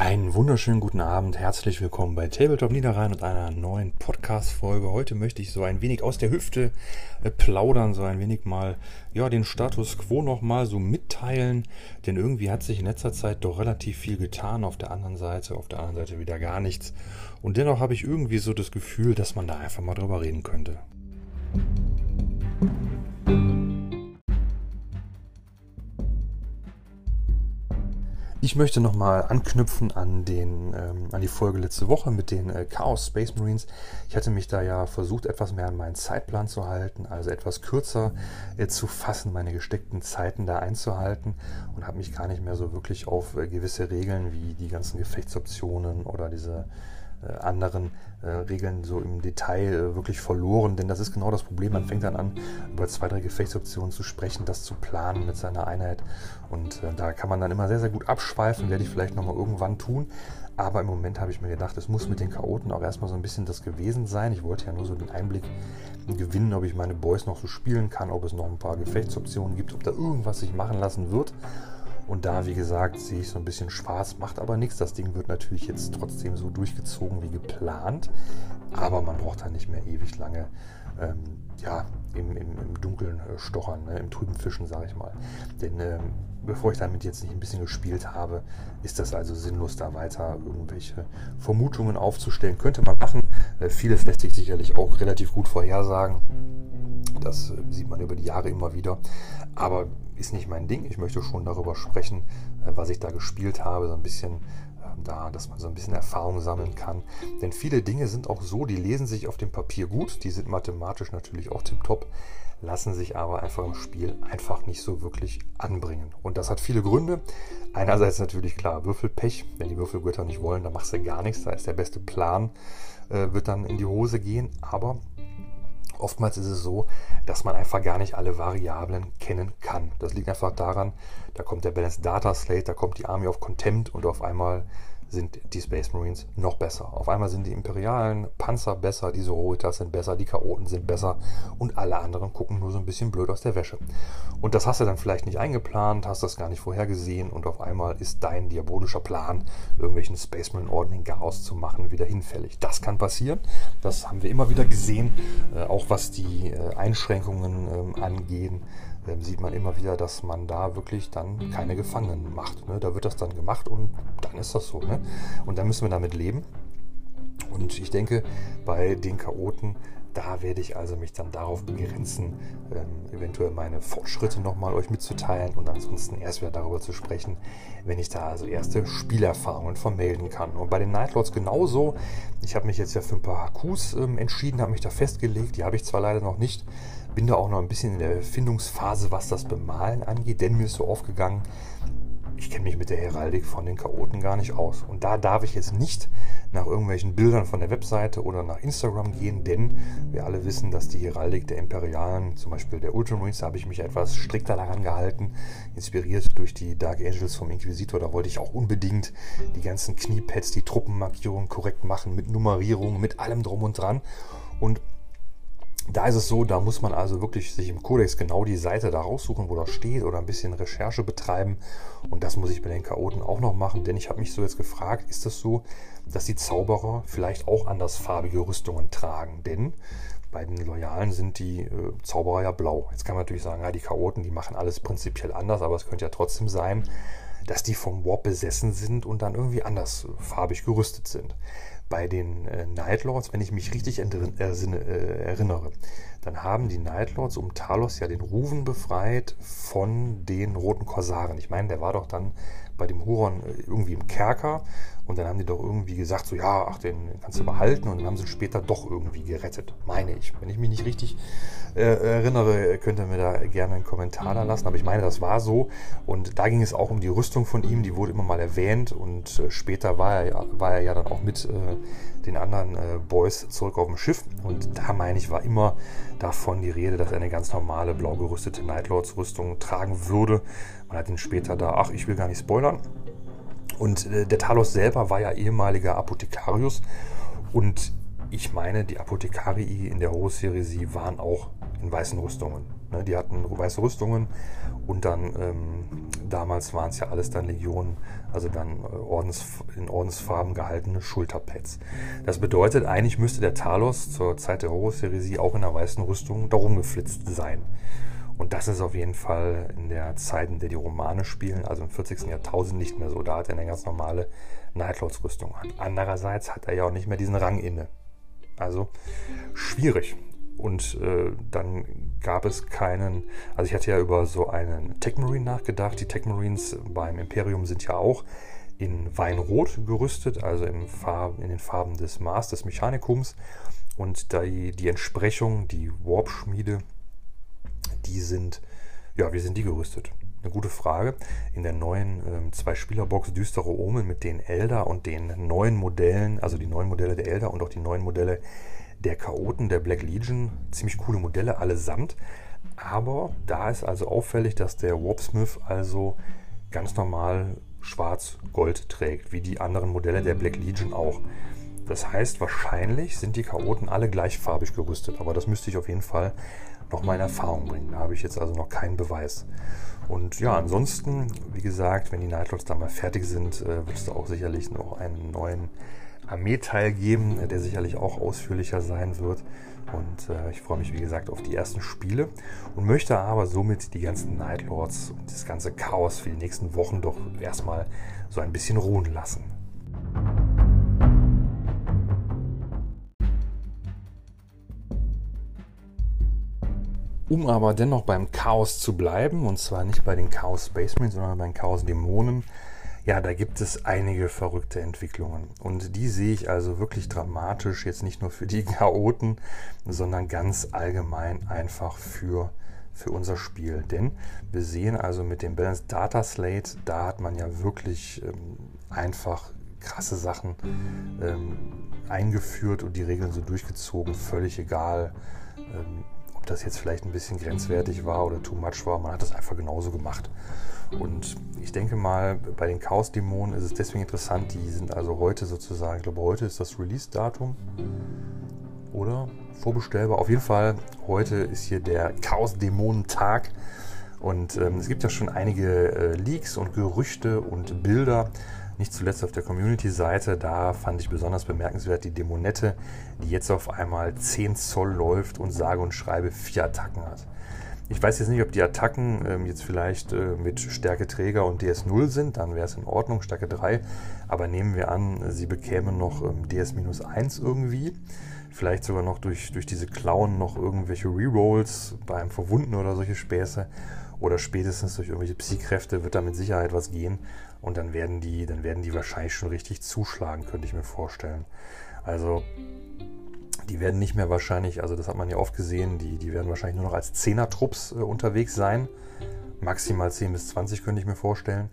Einen wunderschönen guten Abend, herzlich willkommen bei Tabletop Niederrhein und einer neuen Podcast-Folge. Heute möchte ich so ein wenig aus der Hüfte äh, plaudern, so ein wenig mal ja, den Status quo nochmal so mitteilen, denn irgendwie hat sich in letzter Zeit doch relativ viel getan auf der anderen Seite, auf der anderen Seite wieder gar nichts. Und dennoch habe ich irgendwie so das Gefühl, dass man da einfach mal drüber reden könnte. Ich möchte nochmal anknüpfen an, den, ähm, an die Folge letzte Woche mit den äh, Chaos Space Marines. Ich hatte mich da ja versucht, etwas mehr an meinen Zeitplan zu halten, also etwas kürzer äh, zu fassen, meine gesteckten Zeiten da einzuhalten und habe mich gar nicht mehr so wirklich auf äh, gewisse Regeln wie die ganzen Gefechtsoptionen oder diese anderen äh, Regeln so im Detail äh, wirklich verloren, denn das ist genau das Problem. Man fängt dann an, über zwei, drei Gefechtsoptionen zu sprechen, das zu planen mit seiner Einheit und äh, da kann man dann immer sehr, sehr gut abschweifen, werde ich vielleicht nochmal irgendwann tun. Aber im Moment habe ich mir gedacht, es muss mit den Chaoten auch erstmal so ein bisschen das gewesen sein. Ich wollte ja nur so den Einblick gewinnen, ob ich meine Boys noch so spielen kann, ob es noch ein paar Gefechtsoptionen gibt, ob da irgendwas sich machen lassen wird. Und da, wie gesagt, sehe ich so ein bisschen schwarz, macht aber nichts. Das Ding wird natürlich jetzt trotzdem so durchgezogen wie geplant. Aber man braucht da nicht mehr ewig lange ähm, ja, im, im, im Dunkeln äh, stochern, ne? im trüben Fischen, sage ich mal. Denn ähm, bevor ich damit jetzt nicht ein bisschen gespielt habe, ist das also sinnlos, da weiter irgendwelche Vermutungen aufzustellen. Könnte man machen. Äh, vieles lässt sich sicherlich auch relativ gut vorhersagen. Das äh, sieht man über die Jahre immer wieder. Aber ist nicht mein Ding. Ich möchte schon darüber sprechen, äh, was ich da gespielt habe, so ein bisschen da, dass man so ein bisschen Erfahrung sammeln kann. Denn viele Dinge sind auch so, die lesen sich auf dem Papier gut, die sind mathematisch natürlich auch tiptop, lassen sich aber einfach im Spiel einfach nicht so wirklich anbringen. Und das hat viele Gründe. Einerseits natürlich klar Würfelpech. Wenn die Würfelgötter nicht wollen, dann machst du gar nichts. Da ist der beste Plan, äh, wird dann in die Hose gehen. Aber Oftmals ist es so, dass man einfach gar nicht alle Variablen kennen kann. Das liegt einfach daran, da kommt der Balanced Data Slate, da kommt die Army of Contempt und auf einmal sind die Space Marines noch besser. Auf einmal sind die imperialen Panzer besser, die Sororitas sind besser, die Chaoten sind besser und alle anderen gucken nur so ein bisschen blöd aus der Wäsche. Und das hast du dann vielleicht nicht eingeplant, hast das gar nicht vorhergesehen und auf einmal ist dein diabolischer Plan, irgendwelchen Space Marine Orden in Chaos zu machen, wieder hinfällig. Das kann passieren. Das haben wir immer wieder gesehen, äh, auch was die äh, Einschränkungen ähm, angehen ähm, sieht man immer wieder, dass man da wirklich dann keine Gefangenen macht. Ne? Da wird das dann gemacht und dann ist das so. Ne? Und dann müssen wir damit leben. Und ich denke, bei den Chaoten, da werde ich also mich dann darauf begrenzen, ähm, eventuell meine Fortschritte nochmal euch mitzuteilen und ansonsten erst wieder darüber zu sprechen, wenn ich da also erste Spielerfahrungen vermelden kann. Und bei den Nightlords genauso. Ich habe mich jetzt ja für ein paar Hakus ähm, entschieden, habe mich da festgelegt. Die habe ich zwar leider noch nicht, bin da auch noch ein bisschen in der Erfindungsphase, was das Bemalen angeht, denn mir ist so aufgegangen, ich kenne mich mit der Heraldik von den Chaoten gar nicht aus. Und da darf ich jetzt nicht nach irgendwelchen Bildern von der Webseite oder nach Instagram gehen, denn wir alle wissen, dass die Heraldik der Imperialen, zum Beispiel der Ultramarines, da habe ich mich etwas strikter daran gehalten, inspiriert durch die Dark Angels vom Inquisitor. Da wollte ich auch unbedingt die ganzen Kniepads, die Truppenmarkierungen korrekt machen, mit Nummerierung, mit allem drum und dran. Und da ist es so, da muss man also wirklich sich im Kodex genau die Seite da raussuchen, wo das steht oder ein bisschen Recherche betreiben. Und das muss ich bei den Chaoten auch noch machen, denn ich habe mich so jetzt gefragt, ist das so, dass die Zauberer vielleicht auch andersfarbige Rüstungen tragen? Denn bei den Loyalen sind die äh, Zauberer ja blau. Jetzt kann man natürlich sagen, ja, die Chaoten, die machen alles prinzipiell anders, aber es könnte ja trotzdem sein, dass die vom Warp besessen sind und dann irgendwie andersfarbig gerüstet sind bei den äh, Nightlords, wenn ich mich richtig äh, erinnere, dann haben die Nightlords um Talos ja den Ruven befreit von den roten Korsaren. Ich meine, der war doch dann bei dem Huron äh, irgendwie im Kerker und dann haben die doch irgendwie gesagt, so ja, ach, den kannst du behalten. Und dann haben sie später doch irgendwie gerettet, meine ich. Wenn ich mich nicht richtig äh, erinnere, könnt ihr mir da gerne einen Kommentar da lassen, aber ich meine, das war so. Und da ging es auch um die Rüstung von ihm, die wurde immer mal erwähnt. Und äh, später war er, war er ja dann auch mit äh, den anderen äh, Boys zurück auf dem Schiff. Und da meine ich, war immer davon die Rede, dass er eine ganz normale blau gerüstete Nightlords-Rüstung tragen würde. Man hat ihn später da, ach, ich will gar nicht spoilern, und äh, der Talos selber war ja ehemaliger Apothekarius. Und ich meine, die Apothekarii in der Horus-Serie, waren auch in weißen Rüstungen. Ne? Die hatten weiße Rüstungen und dann ähm, damals waren es ja alles dann Legionen, also dann äh, Ordens, in Ordensfarben gehaltene Schulterpads. Das bedeutet, eigentlich müsste der Talos zur Zeit der Horus-Heresie auch in einer weißen Rüstung darum geflitzt sein. Und das ist auf jeden Fall in der Zeit, in der die Romane spielen, also im 40. Jahrtausend nicht mehr so. Da hat er eine ganz normale Nightlords-Rüstung an. Andererseits hat er ja auch nicht mehr diesen Rang inne. Also schwierig. Und äh, dann gab es keinen, also ich hatte ja über so einen Tech Marine nachgedacht. Die Tech Marines beim Imperium sind ja auch in Weinrot gerüstet, also in, Farben, in den Farben des Mars, des Mechanikums. Und die, die Entsprechung, die Warp-Schmiede, die sind, ja, wie sind die gerüstet? Eine gute Frage. In der neuen ähm, Zwei-Spieler-Box Düstere Omen mit den Elder und den neuen Modellen, also die neuen Modelle der Elder und auch die neuen Modelle der Chaoten der Black Legion, ziemlich coole Modelle allesamt. Aber da ist also auffällig, dass der Warpsmith also ganz normal schwarz-gold trägt, wie die anderen Modelle der Black Legion auch. Das heißt, wahrscheinlich sind die Chaoten alle gleichfarbig gerüstet, aber das müsste ich auf jeden Fall nochmal in Erfahrung bringen. Da habe ich jetzt also noch keinen Beweis. Und ja, ansonsten, wie gesagt, wenn die Nightlords dann mal fertig sind, äh, wird es da auch sicherlich noch einen neuen Armeeteil geben, der sicherlich auch ausführlicher sein wird. Und äh, ich freue mich, wie gesagt, auf die ersten Spiele und möchte aber somit die ganzen Nightlords und das ganze Chaos für die nächsten Wochen doch erstmal so ein bisschen ruhen lassen. Um aber dennoch beim Chaos zu bleiben, und zwar nicht bei den Chaos Space Marines, sondern bei den Chaos Dämonen, ja, da gibt es einige verrückte Entwicklungen. Und die sehe ich also wirklich dramatisch, jetzt nicht nur für die Chaoten, sondern ganz allgemein einfach für, für unser Spiel. Denn wir sehen also mit dem Balanced Data Slate, da hat man ja wirklich ähm, einfach krasse Sachen ähm, eingeführt und die Regeln so durchgezogen, völlig egal. Ähm, ob das jetzt vielleicht ein bisschen grenzwertig war oder too much war, man hat das einfach genauso gemacht. Und ich denke mal, bei den Chaos-Dämonen ist es deswegen interessant, die sind also heute sozusagen, ich glaube, heute ist das Release-Datum oder vorbestellbar. Auf jeden Fall, heute ist hier der Chaos-Dämonen-Tag. Und ähm, es gibt ja schon einige äh, Leaks und Gerüchte und Bilder, nicht zuletzt auf der Community-Seite, da fand ich besonders bemerkenswert die Dämonette, die jetzt auf einmal 10 Zoll läuft und sage und schreibe vier Attacken hat. Ich weiß jetzt nicht, ob die Attacken ähm, jetzt vielleicht äh, mit Stärke Träger und DS0 sind, dann wäre es in Ordnung, Stärke 3. Aber nehmen wir an, sie bekämen noch ähm, DS-1 irgendwie. Vielleicht sogar noch durch, durch diese Klauen noch irgendwelche Rerolls beim Verwunden oder solche Späße. Oder spätestens durch irgendwelche Psy-Kräfte wird da mit Sicherheit was gehen. Und dann werden die, dann werden die wahrscheinlich schon richtig zuschlagen, könnte ich mir vorstellen. Also die werden nicht mehr wahrscheinlich, also das hat man ja oft gesehen, die, die werden wahrscheinlich nur noch als Zehner-Trupps äh, unterwegs sein. Maximal 10 bis 20 könnte ich mir vorstellen.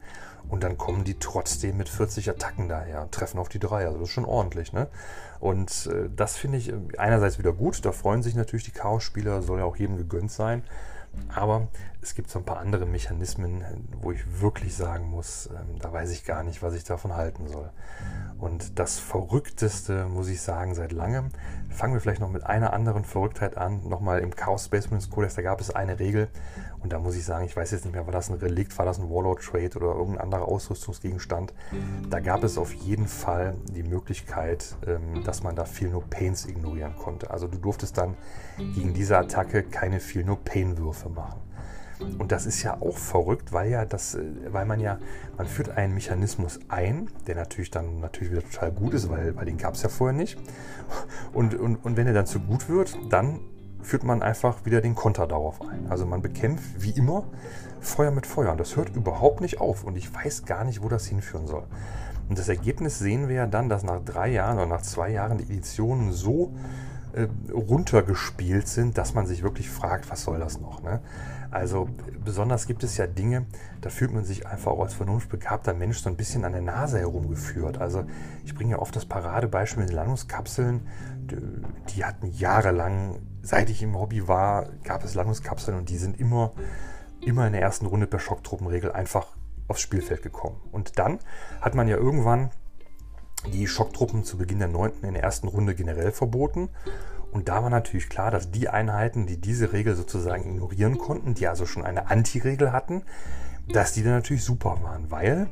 Und dann kommen die trotzdem mit 40 Attacken daher und treffen auf die drei. Also das ist schon ordentlich. Ne? Und äh, das finde ich äh, einerseits wieder gut. Da freuen sich natürlich die Chaos-Spieler, soll ja auch jedem gegönnt sein. Aber es gibt so ein paar andere Mechanismen, wo ich wirklich sagen muss, ähm, da weiß ich gar nicht, was ich davon halten soll. Und das Verrückteste, muss ich sagen, seit langem, fangen wir vielleicht noch mit einer anderen Verrücktheit an. Nochmal im Chaos Space Marines Codex, da gab es eine Regel. Und da muss ich sagen, ich weiß jetzt nicht mehr, war das ein Relikt, war das ein Warlord Trade oder irgendein anderer Ausrüstungsgegenstand. Da gab es auf jeden Fall die Möglichkeit, ähm, dass man da Feel No Pains ignorieren konnte. Also du durftest dann gegen diese Attacke keine Feel No Pain Würfe machen. Und das ist ja auch verrückt, weil ja das, äh, weil man ja, man führt einen Mechanismus ein, der natürlich dann natürlich wieder total gut ist, weil, weil den gab es ja vorher nicht. Und, und, und wenn er dann zu gut wird, dann führt man einfach wieder den Konter darauf ein. Also man bekämpft wie immer Feuer mit Feuer. Und das hört überhaupt nicht auf. Und ich weiß gar nicht, wo das hinführen soll. Und das Ergebnis sehen wir ja dann, dass nach drei Jahren oder nach zwei Jahren die Editionen so äh, runtergespielt sind, dass man sich wirklich fragt, was soll das noch? Ne? Also besonders gibt es ja Dinge, da fühlt man sich einfach auch als vernunftbegabter Mensch so ein bisschen an der Nase herumgeführt. Also ich bringe ja oft das Paradebeispiel mit den Landungskapseln. Die hatten jahrelang, seit ich im Hobby war, gab es Landungskapseln und die sind immer, immer in der ersten Runde per Schocktruppenregel einfach aufs Spielfeld gekommen. Und dann hat man ja irgendwann die Schocktruppen zu Beginn der 9. in der ersten Runde generell verboten Und da war natürlich klar, dass die Einheiten, die diese Regel sozusagen ignorieren konnten, die also schon eine Anti-Regel hatten, dass die dann natürlich super waren, weil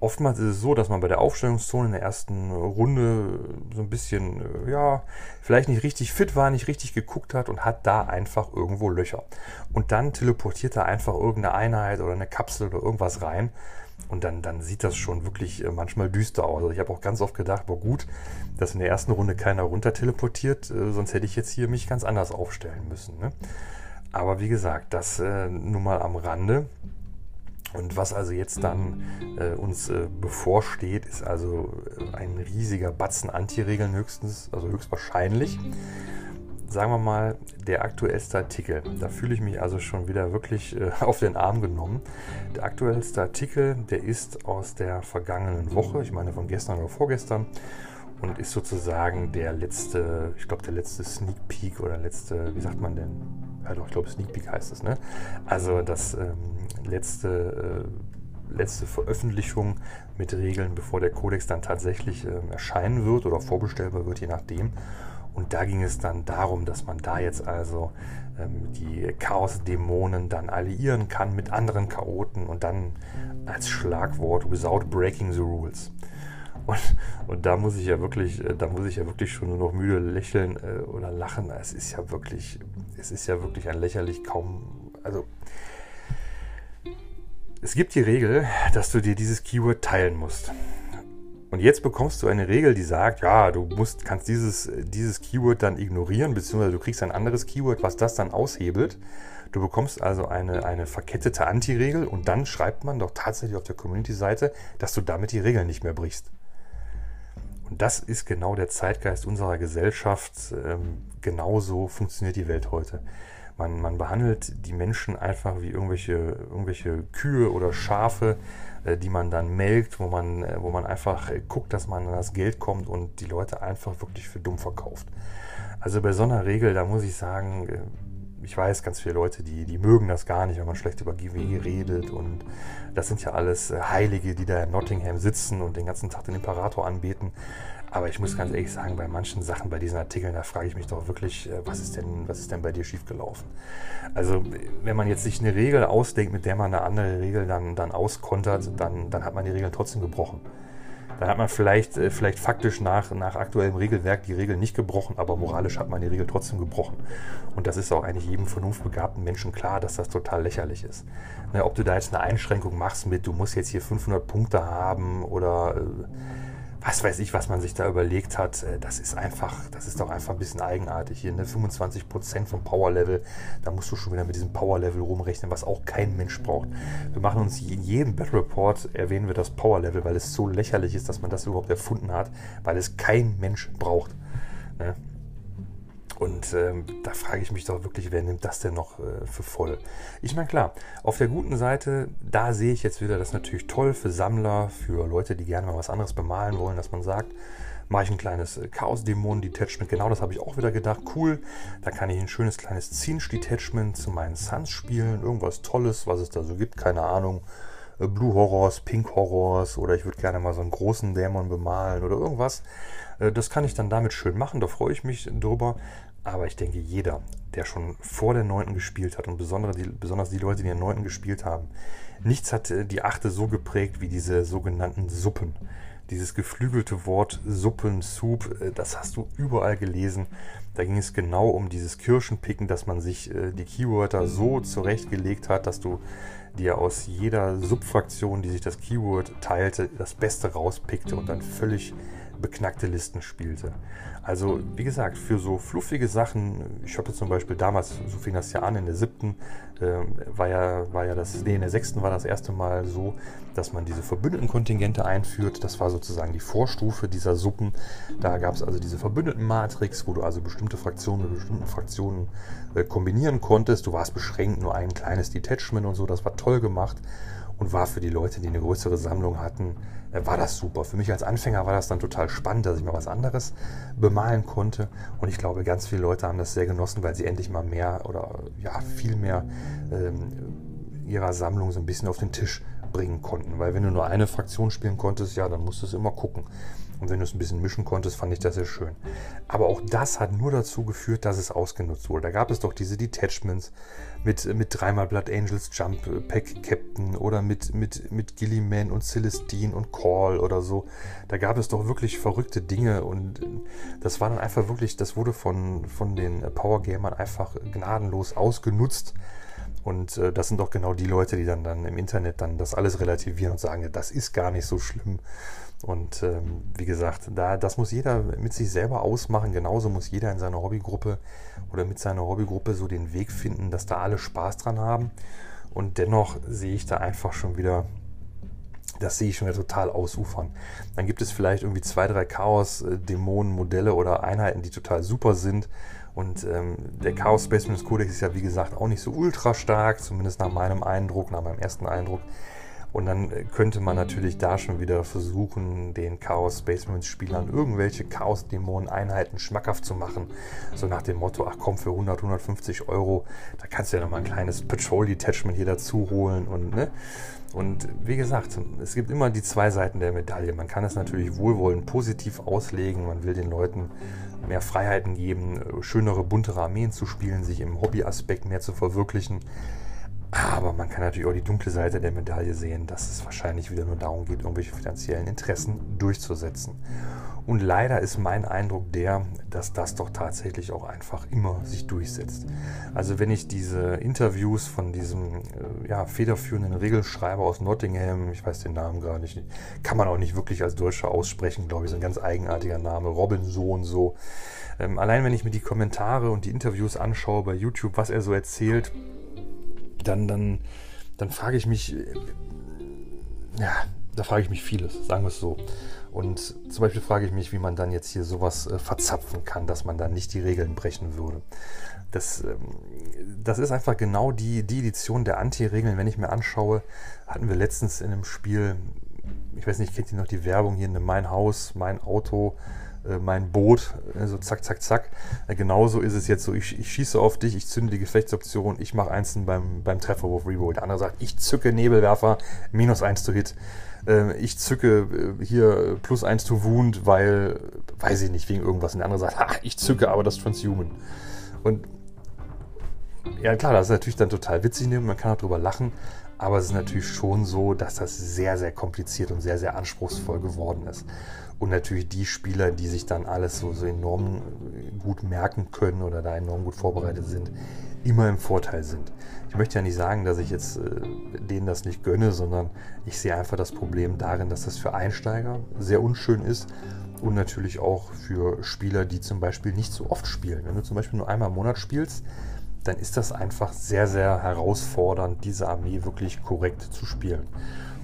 oftmals ist es so, dass man bei der Aufstellungszone in der ersten Runde so ein bisschen, äh, ja, vielleicht nicht richtig fit war, nicht richtig geguckt hat und hat da einfach irgendwo Löcher. Und dann teleportiert da einfach irgendeine Einheit oder eine Kapsel oder irgendwas rein. Und dann, dann sieht das schon wirklich äh, manchmal düster aus. Also ich habe auch ganz oft gedacht, boah gut, dass in der ersten Runde keiner runter teleportiert, äh, sonst hätte ich jetzt hier mich ganz anders aufstellen müssen. Ne? Aber wie gesagt, das äh, nun mal am Rande. Und was also jetzt dann äh, uns äh, bevorsteht, ist also äh, ein riesiger Batzen Anti-Regeln höchstens, also höchstwahrscheinlich. Sagen wir mal, der aktuellste Artikel. Da fühle ich mich also schon wieder wirklich äh, auf den Arm genommen. Der aktuellste Artikel, der ist aus der vergangenen Woche, ich meine von gestern oder vorgestern, und ist sozusagen der letzte, ich glaube, der letzte Sneak Peek oder letzte, wie sagt man denn? Ja doch, ich glaube, Sneak Peek heißt es, ne? Also das ähm, letzte, äh, letzte Veröffentlichung mit Regeln, bevor der Kodex dann tatsächlich äh, erscheinen wird oder vorbestellbar wird, je nachdem. Und da ging es dann darum, dass man da jetzt also ähm, die Chaos-Dämonen dann alliieren kann mit anderen Chaoten und dann als Schlagwort without breaking the rules. Und, und da muss ich ja wirklich, äh, da muss ich ja wirklich schon nur noch müde lächeln äh, oder lachen. Es ist ja wirklich, es ist ja wirklich ein lächerlich kaum, also es gibt die Regel, dass du dir dieses Keyword teilen musst. Und jetzt bekommst du eine Regel, die sagt, ja, du musst, kannst dieses, dieses Keyword dann ignorieren, beziehungsweise du kriegst ein anderes Keyword, was das dann aushebelt. Du bekommst also eine, eine verkettete Anti-Regel und dann schreibt man doch tatsächlich auf der Community-Seite, dass du damit die Regeln nicht mehr brichst. Und das ist genau der Zeitgeist unserer Gesellschaft. Ähm, genauso funktioniert die Welt heute. Man, man behandelt die Menschen einfach wie irgendwelche, irgendwelche Kühe oder Schafe, äh, die man dann melkt, wo man, äh, wo man einfach guckt, dass man an das Geld kommt und die Leute einfach wirklich für dumm verkauft. Also bei so einer Regel, da muss ich sagen, äh, ich weiß, ganz viele Leute, die, die mögen das gar nicht, wenn man schlecht über GWE redet. Und das sind ja alles Heilige, die da in Nottingham sitzen und den ganzen Tag den Imperator anbeten. Aber ich muss ganz ehrlich sagen, bei manchen Sachen, bei diesen Artikeln, da frage ich mich doch wirklich, was ist denn, was ist denn bei dir schiefgelaufen? Also, wenn man jetzt sich eine Regel ausdenkt, mit der man eine andere Regel dann, dann auskontert, dann, dann hat man die Regeln trotzdem gebrochen. Dann hat man vielleicht, äh, vielleicht faktisch nach, nach aktuellem Regelwerk die Regel nicht gebrochen, aber moralisch hat man die Regel trotzdem gebrochen. Und das ist auch eigentlich jedem vernunftbegabten Menschen klar, dass das total lächerlich ist. Ne, ob du da jetzt eine Einschränkung machst mit, du musst jetzt hier 500 Punkte haben oder... Äh, was weiß ich, was man sich da überlegt hat, äh, das ist einfach, das ist doch einfach ein bisschen eigenartig hier. Ne? 25% vom Power Level, da musst du schon wieder mit diesem Power Level rumrechnen, was auch kein Mensch braucht. Wir machen uns in jedem Battle Report, erwähnen wir das Power Level, weil es so lächerlich ist, dass man das überhaupt erfunden hat, weil es kein Mensch braucht. Ne? Und ähm, da frage ich mich doch wirklich, wer nimmt das denn noch äh, für voll? Ich meine, klar, auf der guten Seite, da sehe ich jetzt wieder das natürlich toll für Sammler, für Leute, die gerne mal was anderes bemalen wollen, dass man sagt, mache ich ein kleines äh, Chaos-Dämonen-Detachment. Genau das habe ich auch wieder gedacht. Cool, da kann ich ein schönes kleines Zinsch-Detachment zu meinen Suns spielen. Irgendwas Tolles, was es da so gibt, keine Ahnung. Äh, Blue Horrors, Pink Horrors oder ich würde gerne mal so einen großen Dämon bemalen oder irgendwas. Äh, das kann ich dann damit schön machen, da freue ich mich drüber. Aber ich denke, jeder, der schon vor der 9. gespielt hat und besonders die, besonders die Leute, die in der 9. gespielt haben, nichts hat äh, die 8. so geprägt wie diese sogenannten Suppen. Dieses geflügelte Wort Suppen, Soup, äh, das hast du überall gelesen. Da ging es genau um dieses Kirschenpicken, dass man sich äh, die Keywörter so zurechtgelegt hat, dass du dir aus jeder Subfraktion, die sich das Keyword teilte, das Beste rauspickte und dann völlig beknackte Listen spielte. Also, wie gesagt, für so fluffige Sachen, ich habe zum Beispiel damals, so fing das ja an, in der siebten, äh, war, ja, war ja das, nee, in der sechsten war das erste Mal so, dass man diese Verbündetenkontingente einführt. Das war sozusagen die Vorstufe dieser Suppen. Da gab es also diese Verbündetenmatrix, wo du also bestimmte Fraktionen mit bestimmten Fraktionen äh, kombinieren konntest. Du warst beschränkt, nur ein kleines Detachment und so, das war toll gemacht und war für die Leute, die eine größere Sammlung hatten, äh, war das super. Für mich als Anfänger war das dann total spannend, dass ich mal was anderes bemalen konnte. Und ich glaube, ganz viele Leute haben das sehr genossen, weil sie endlich mal mehr oder ja, viel mehr ähm, ihrer Sammlung so ein bisschen auf den Tisch bringen konnten. Weil wenn du nur eine Fraktion spielen konntest, ja, dann musstest du immer gucken. Und wenn du es ein bisschen mischen konntest, fand ich das sehr schön. Aber auch das hat nur dazu geführt, dass es ausgenutzt wurde. Da gab es doch diese Detachments mit, mit dreimal Blood Angels Jump Pack Captain oder mit, mit, mit Gilliman und Celestine und Call oder so. Da gab es doch wirklich verrückte Dinge und das war dann einfach wirklich, das wurde von, von den Power Gamern einfach gnadenlos ausgenutzt. Und äh, das sind doch genau die Leute, die dann, dann im Internet dann das alles relativieren und sagen, das ist gar nicht so schlimm. Und ähm, wie gesagt, da, das muss jeder mit sich selber ausmachen. Genauso muss jeder in seiner Hobbygruppe oder mit seiner Hobbygruppe so den Weg finden, dass da alle Spaß dran haben. Und dennoch sehe ich da einfach schon wieder, das sehe ich schon wieder total ausufern. Dann gibt es vielleicht irgendwie zwei, drei Chaos-Dämonen-Modelle oder Einheiten, die total super sind. Und ähm, der Chaos Space Codex ist ja wie gesagt auch nicht so ultra stark, zumindest nach meinem Eindruck, nach meinem ersten Eindruck. Und dann äh, könnte man natürlich da schon wieder versuchen, den Chaos Space Spielern irgendwelche Chaos Dämonen Einheiten schmackhaft zu machen. So nach dem Motto, ach komm, für 100, 150 Euro, da kannst du ja nochmal ein kleines Patrol Detachment hier dazu holen und ne. Und wie gesagt, es gibt immer die zwei Seiten der Medaille. Man kann es natürlich wohlwollend positiv auslegen. Man will den Leuten mehr Freiheiten geben, schönere, buntere Armeen zu spielen, sich im Hobbyaspekt mehr zu verwirklichen. Aber man kann natürlich auch die dunkle Seite der Medaille sehen, dass es wahrscheinlich wieder nur darum geht, irgendwelche finanziellen Interessen durchzusetzen. Und leider ist mein Eindruck der, dass das doch tatsächlich auch einfach immer sich durchsetzt. Also wenn ich diese Interviews von diesem äh, ja, federführenden Regelschreiber aus Nottingham, ich weiß den Namen gar nicht, kann man auch nicht wirklich als Deutscher aussprechen, glaube ich, so ein ganz eigenartiger Name, Robin so und so. Ähm, allein wenn ich mir die Kommentare und die Interviews anschaue bei YouTube, was er so erzählt, dann, dann, dann frage ich mich, äh, ja, da frage ich mich vieles, sagen wir es so. Und zum Beispiel frage ich mich, wie man dann jetzt hier sowas äh, verzapfen kann, dass man dann nicht die Regeln brechen würde. Das, ähm, das ist einfach genau die, die Edition der Anti-Regeln. Wenn ich mir anschaue, hatten wir letztens in einem Spiel, ich weiß nicht, kennt ihr noch die Werbung hier in Mein Haus, mein Auto, mein Boot, äh, so zack, zack, zack. Äh, genauso ist es jetzt so, ich, ich schieße auf dich, ich zünde die Gefechtsoption, ich mache einzeln beim, beim Trefferwurf Reroll. Der andere sagt, ich zücke Nebelwerfer, minus eins zu Hit. Ich zücke hier plus eins to Wound, weil, weiß ich nicht, wegen irgendwas. Und der andere sagt, ha, ich zücke aber das Transhuman. Und ja, klar, das ist natürlich dann total witzig, ne? man kann auch drüber lachen, aber es ist natürlich schon so, dass das sehr, sehr kompliziert und sehr, sehr anspruchsvoll geworden ist. Und natürlich die Spieler, die sich dann alles so, so enorm gut merken können oder da enorm gut vorbereitet sind, immer im Vorteil sind. Ich möchte ja nicht sagen, dass ich jetzt äh, denen das nicht gönne, sondern ich sehe einfach das Problem darin, dass das für Einsteiger sehr unschön ist und natürlich auch für Spieler, die zum Beispiel nicht so oft spielen. Wenn du zum Beispiel nur einmal im Monat spielst, dann ist das einfach sehr, sehr herausfordernd, diese Armee wirklich korrekt zu spielen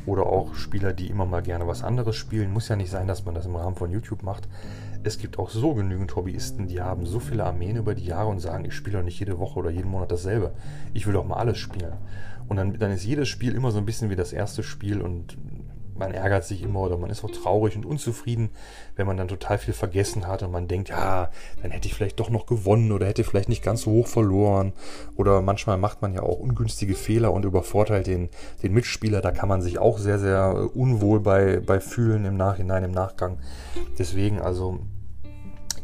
oder auch Spieler, die immer mal gerne was anderes spielen. Muss ja nicht sein, dass man das im Rahmen von YouTube macht. Es gibt auch so genügend Hobbyisten, die haben so viele Armeen über die Jahre und sagen, ich spiele doch nicht jede Woche oder jeden Monat dasselbe. Ich will doch mal alles spielen. Und dann, dann ist jedes Spiel immer so ein bisschen wie das erste Spiel und man ärgert sich immer oder man ist auch traurig und unzufrieden, wenn man dann total viel vergessen hat und man denkt, ja, dann hätte ich vielleicht doch noch gewonnen oder hätte vielleicht nicht ganz so hoch verloren. Oder manchmal macht man ja auch ungünstige Fehler und übervorteilt den, den Mitspieler. Da kann man sich auch sehr, sehr unwohl bei, bei fühlen im Nachhinein, im Nachgang. Deswegen also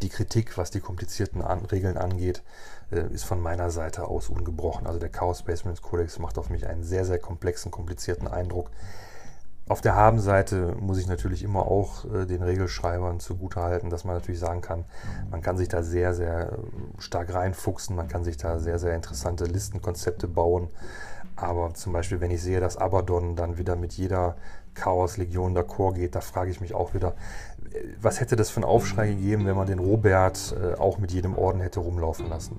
die Kritik, was die komplizierten An Regeln angeht, äh, ist von meiner Seite aus ungebrochen. Also der Chaos Space Codex macht auf mich einen sehr, sehr komplexen, komplizierten Eindruck. Auf der Habenseite muss ich natürlich immer auch äh, den Regelschreibern zugutehalten, dass man natürlich sagen kann, man kann sich da sehr, sehr stark reinfuchsen, man kann sich da sehr, sehr interessante Listenkonzepte bauen. Aber zum Beispiel, wenn ich sehe, dass Abaddon dann wieder mit jeder Chaos-Legion d'accord geht, da frage ich mich auch wieder, was hätte das für einen Aufschrei gegeben, wenn man den Robert äh, auch mit jedem Orden hätte rumlaufen lassen?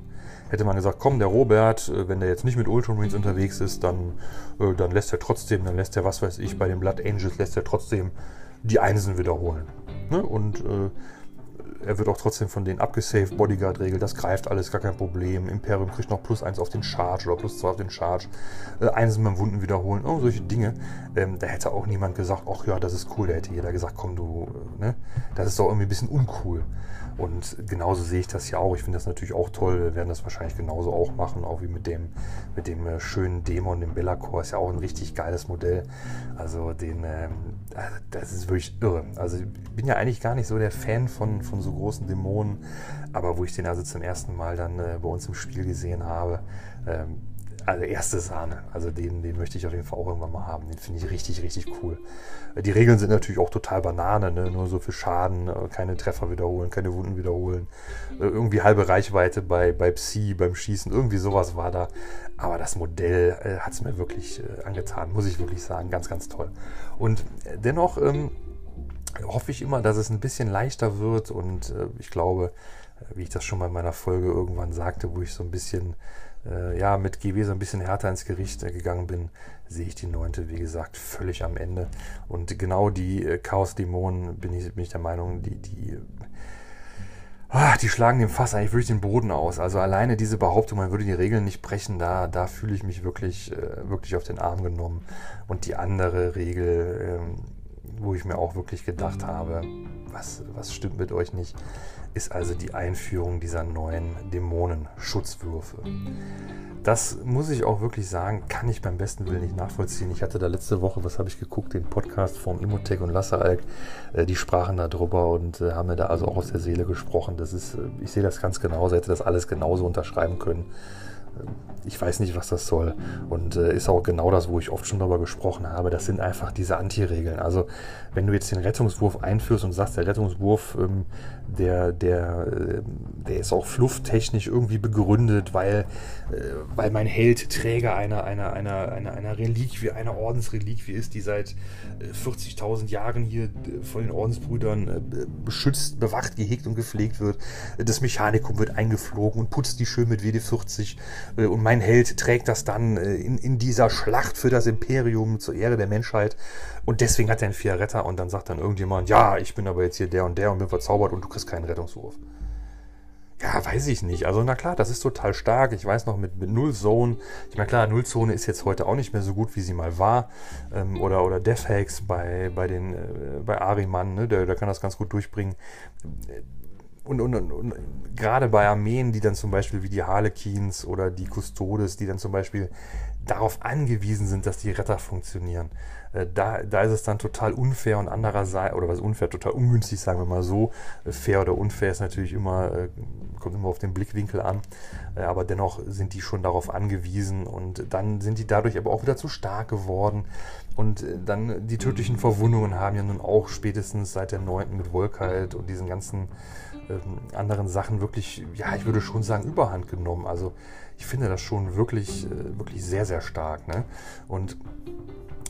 Hätte man gesagt, komm, der Robert, äh, wenn der jetzt nicht mit Ultramarines unterwegs ist, dann, äh, dann lässt er trotzdem, dann lässt er, was weiß ich, bei den Blood Angels lässt er trotzdem die Einsen wiederholen. Ne? Und äh, er wird auch trotzdem von denen abgesaved, Bodyguard-Regel, das greift alles, gar kein Problem. Imperium kriegt noch plus eins auf den Charge oder plus zwei auf den Charge. Äh, eines beim Wunden wiederholen, oh, solche Dinge. Ähm, da hätte auch niemand gesagt, ach ja, das ist cool. Da hätte jeder gesagt, komm du, äh, ne? Das ist doch irgendwie ein bisschen uncool. Und genauso sehe ich das ja auch. Ich finde das natürlich auch toll. Wir werden das wahrscheinlich genauso auch machen, auch wie mit dem, mit dem äh, schönen Dämon, dem Bellacore. Ist ja auch ein richtig geiles Modell. Also den, also das ist wirklich irre. Also ich bin ja eigentlich gar nicht so der Fan von, von so großen Dämonen, aber wo ich den also zum ersten Mal dann äh, bei uns im Spiel gesehen habe, ähm, also erste Sahne. Also den, den möchte ich auf jeden Fall auch irgendwann mal haben. Den finde ich richtig, richtig cool. Die Regeln sind natürlich auch total Banane, ne? nur so für Schaden, äh, keine Treffer wiederholen, keine Wunden wiederholen. Äh, irgendwie halbe Reichweite bei, bei Psi, beim Schießen, irgendwie sowas war da. Aber das Modell äh, hat es mir wirklich äh, angetan, muss ich wirklich sagen. Ganz, ganz toll. Und äh, dennoch ähm, hoffe ich immer, dass es ein bisschen leichter wird und äh, ich glaube, wie ich das schon mal in meiner Folge irgendwann sagte, wo ich so ein bisschen äh, ja, mit GW so ein bisschen härter ins Gericht äh, gegangen bin, sehe ich die neunte, wie gesagt, völlig am Ende. Und genau die äh, Chaos-Dämonen bin ich, bin ich der Meinung, die, die, ah, die schlagen dem Fass eigentlich wirklich den Boden aus. Also alleine diese Behauptung, man würde die Regeln nicht brechen, da, da fühle ich mich wirklich, äh, wirklich auf den Arm genommen. Und die andere Regel, ähm, wo ich mir auch wirklich gedacht habe, was, was stimmt mit euch nicht, ist also die Einführung dieser neuen Dämonenschutzwürfe. Das muss ich auch wirklich sagen, kann ich beim besten Willen nicht nachvollziehen. Ich hatte da letzte Woche, was habe ich geguckt, den Podcast vom Imotech und Lasseralk, äh, die sprachen da drüber und äh, haben mir da also auch aus der Seele gesprochen. Das ist, äh, ich sehe das ganz genauso, hätte das alles genauso unterschreiben können ich weiß nicht, was das soll. Und äh, ist auch genau das, wo ich oft schon darüber gesprochen habe. Das sind einfach diese Anti-Regeln. Also, wenn du jetzt den Rettungswurf einführst und sagst, der Rettungswurf, ähm, der, der, äh, der ist auch flufftechnisch irgendwie begründet, weil, äh, weil mein Held Träger einer, einer, einer, einer, einer Reliquie, einer Ordensreliquie ist, die seit 40.000 äh, Jahren hier von den Ordensbrüdern beschützt, bewacht, gehegt und gepflegt wird. Das Mechanikum wird eingeflogen und putzt die schön mit WD-40 und mein Held trägt das dann in, in dieser Schlacht für das Imperium zur Ehre der Menschheit und deswegen hat er einen vier Retter und dann sagt dann irgendjemand, ja, ich bin aber jetzt hier der und der und bin verzaubert und du kriegst keinen Rettungswurf. Ja, weiß ich nicht. Also, na klar, das ist total stark. Ich weiß noch mit, mit Null Zone. Ich meine, klar, Null Zone ist jetzt heute auch nicht mehr so gut, wie sie mal war. Ähm, oder oder Death Hacks bei, bei, äh, bei Ariman, ne? der, der kann das ganz gut durchbringen. Und, und, und, und, gerade bei Armeen, die dann zum Beispiel wie die Harlequins oder die Custodes, die dann zum Beispiel darauf angewiesen sind, dass die Retter funktionieren. Äh, da, da ist es dann total unfair und andererseits, oder was unfair, total ungünstig, sagen wir mal so. Äh, fair oder unfair ist natürlich immer, äh, kommt immer auf den Blickwinkel an, aber dennoch sind die schon darauf angewiesen und dann sind die dadurch aber auch wieder zu stark geworden. Und dann die tödlichen Verwundungen haben ja nun auch spätestens seit der 9. mit Wolkheit und diesen ganzen ähm, anderen Sachen wirklich, ja, ich würde schon sagen, überhand genommen. Also ich finde das schon wirklich, äh, wirklich sehr, sehr stark. Ne? Und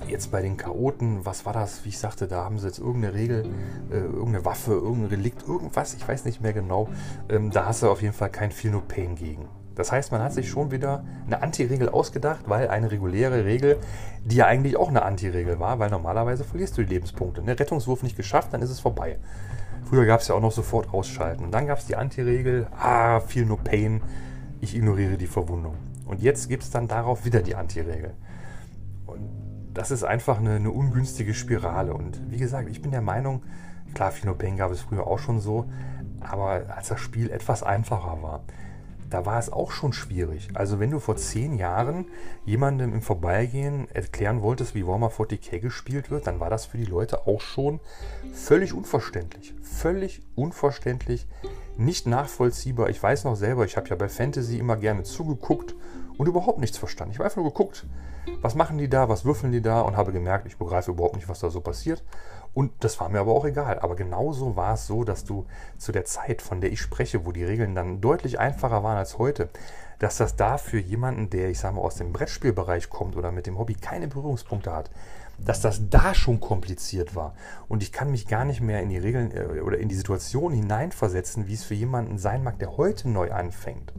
jetzt bei den Chaoten, was war das? Wie ich sagte, da haben sie jetzt irgendeine Regel, äh, irgendeine Waffe, irgendein Relikt, irgendwas, ich weiß nicht mehr genau. Ähm, da hast du auf jeden Fall kein Feel No Pain gegen. Das heißt, man hat sich schon wieder eine Anti-Regel ausgedacht, weil eine reguläre Regel, die ja eigentlich auch eine Anti-Regel war, weil normalerweise verlierst du die Lebenspunkte. Ne? Rettungswurf nicht geschafft, dann ist es vorbei. Früher gab es ja auch noch sofort ausschalten. Und dann gab es die Anti-Regel, ah, Feel No Pain, ich ignoriere die Verwundung. Und jetzt gibt es dann darauf wieder die Anti-Regel. Und das ist einfach eine, eine, ungünstige Spirale. Und wie gesagt, ich bin der Meinung, klar, Pain gab es früher auch schon so, aber als das Spiel etwas einfacher war, da war es auch schon schwierig. Also wenn du vor zehn Jahren jemandem im Vorbeigehen erklären wolltest, wie Warhammer 40k gespielt wird, dann war das für die Leute auch schon völlig unverständlich. Völlig unverständlich, nicht nachvollziehbar. Ich weiß noch selber, ich habe ja bei Fantasy immer gerne zugeguckt und überhaupt nichts verstanden. Ich habe einfach nur geguckt, was machen die da, was würfeln die da und habe gemerkt, ich begreife überhaupt nicht, was da so passiert. Und das war mir aber auch egal. Aber genauso war es so, dass du zu der Zeit, von der ich spreche, wo die Regeln dann deutlich einfacher waren als heute, dass das da für jemanden, der, ich sage mal, aus dem Brettspielbereich kommt oder mit dem Hobby keine Berührungspunkte hat, dass das da schon kompliziert war. Und ich kann mich gar nicht mehr in die Regeln äh, oder in die Situation hineinversetzen, wie es für jemanden sein mag, der heute neu anfängt.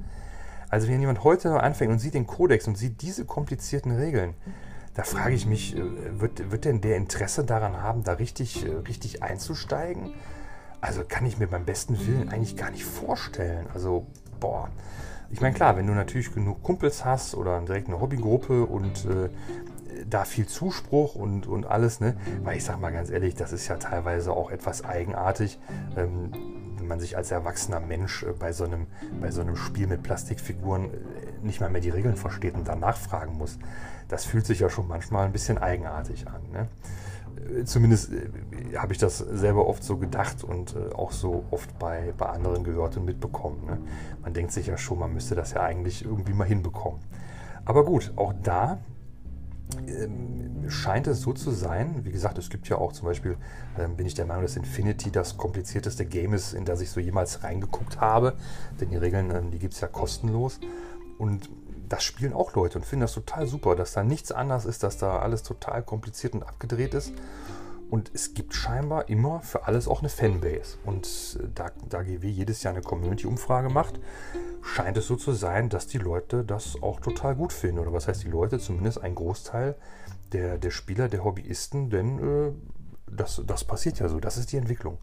Also wenn jemand heute neu anfängt und sieht den Kodex und sieht diese komplizierten Regeln, da frage ich mich, äh, wird, wird denn der Interesse daran haben, da richtig, äh, richtig einzusteigen? also kann ich mir beim besten Willen eigentlich gar nicht vorstellen. Also, boah. Ich meine, klar, wenn du natürlich genug Kumpels hast oder direkt eine Hobbygruppe und äh, da viel Zuspruch und, und alles, ne? Weil ich sag mal ganz ehrlich, das ist ja teilweise auch etwas eigenartig, ähm, wenn man sich als erwachsener Mensch äh, bei, so einem, bei so einem Spiel mit Plastikfiguren äh, nicht mal mehr die Regeln versteht und dann nachfragen muss. Das fühlt sich ja schon manchmal ein bisschen eigenartig an. Ne? Äh, zumindest habe ich das selber oft so gedacht und auch so oft bei, bei anderen gehört und mitbekommen. Ne? Man denkt sich ja schon, man müsste das ja eigentlich irgendwie mal hinbekommen. Aber gut, auch da scheint es so zu sein. Wie gesagt, es gibt ja auch zum Beispiel, ähm, bin ich der Meinung, dass Infinity das komplizierteste Game ist, in das ich so jemals reingeguckt habe. Denn die Regeln, ähm, die gibt es ja kostenlos. Und das spielen auch Leute und finden das total super, dass da nichts anders ist, dass da alles total kompliziert und abgedreht ist. Und es gibt scheinbar immer für alles auch eine Fanbase. Und äh, da, da GW jedes Jahr eine Community-Umfrage macht, scheint es so zu sein, dass die Leute das auch total gut finden. Oder was heißt die Leute? Zumindest ein Großteil der, der Spieler, der Hobbyisten, denn äh, das, das passiert ja so. Das ist die Entwicklung.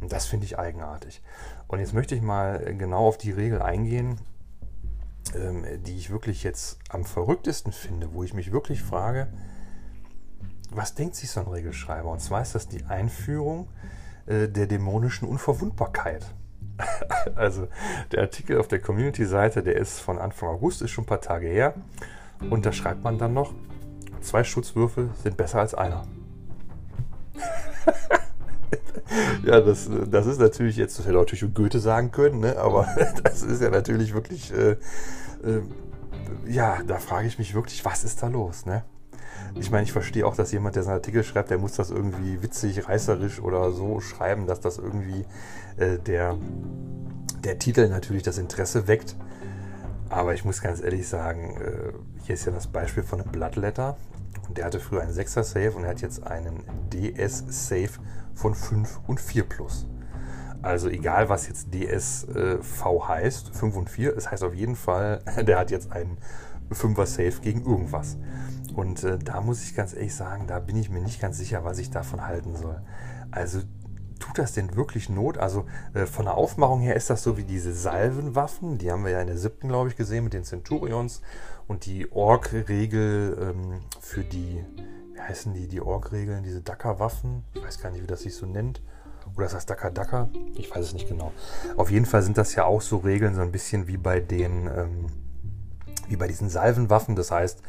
Und das finde ich eigenartig. Und jetzt möchte ich mal genau auf die Regel eingehen, ähm, die ich wirklich jetzt am verrücktesten finde, wo ich mich wirklich frage, was denkt sich so ein Regelschreiber? Und zwar ist das die Einführung äh, der dämonischen Unverwundbarkeit. also der Artikel auf der Community-Seite, der ist von Anfang August, ist schon ein paar Tage her. Und da schreibt man dann noch, zwei Schutzwürfe sind besser als einer. ja, das, das ist natürlich jetzt, das hätte natürlich Goethe sagen können, ne? aber das ist ja natürlich wirklich, äh, äh, ja, da frage ich mich wirklich, was ist da los, ne? Ich meine, ich verstehe auch, dass jemand, der seinen Artikel schreibt, der muss das irgendwie witzig, reißerisch oder so schreiben, dass das irgendwie äh, der, der Titel natürlich das Interesse weckt. Aber ich muss ganz ehrlich sagen, äh, hier ist ja das Beispiel von einem Bloodletter. Und der hatte früher einen 6er Safe und er hat jetzt einen DS Safe von 5 und 4 Plus. Also egal, was jetzt DSV heißt, 5 und 4, es heißt auf jeden Fall, der hat jetzt einen 5er Safe gegen irgendwas. Und äh, da muss ich ganz ehrlich sagen, da bin ich mir nicht ganz sicher, was ich davon halten soll. Also tut das denn wirklich Not? Also äh, von der Aufmachung her ist das so wie diese Salvenwaffen, die haben wir ja in der siebten, glaube ich, gesehen mit den Centurions und die Ork-Regel ähm, für die, wie heißen die, die Ork-Regeln, diese Dacker-Waffen, ich weiß gar nicht, wie das sich so nennt. Oder ist das Dacker Dacker? Ich weiß es nicht genau. Auf jeden Fall sind das ja auch so Regeln, so ein bisschen wie bei den, ähm, wie bei diesen Salvenwaffen. Das heißt,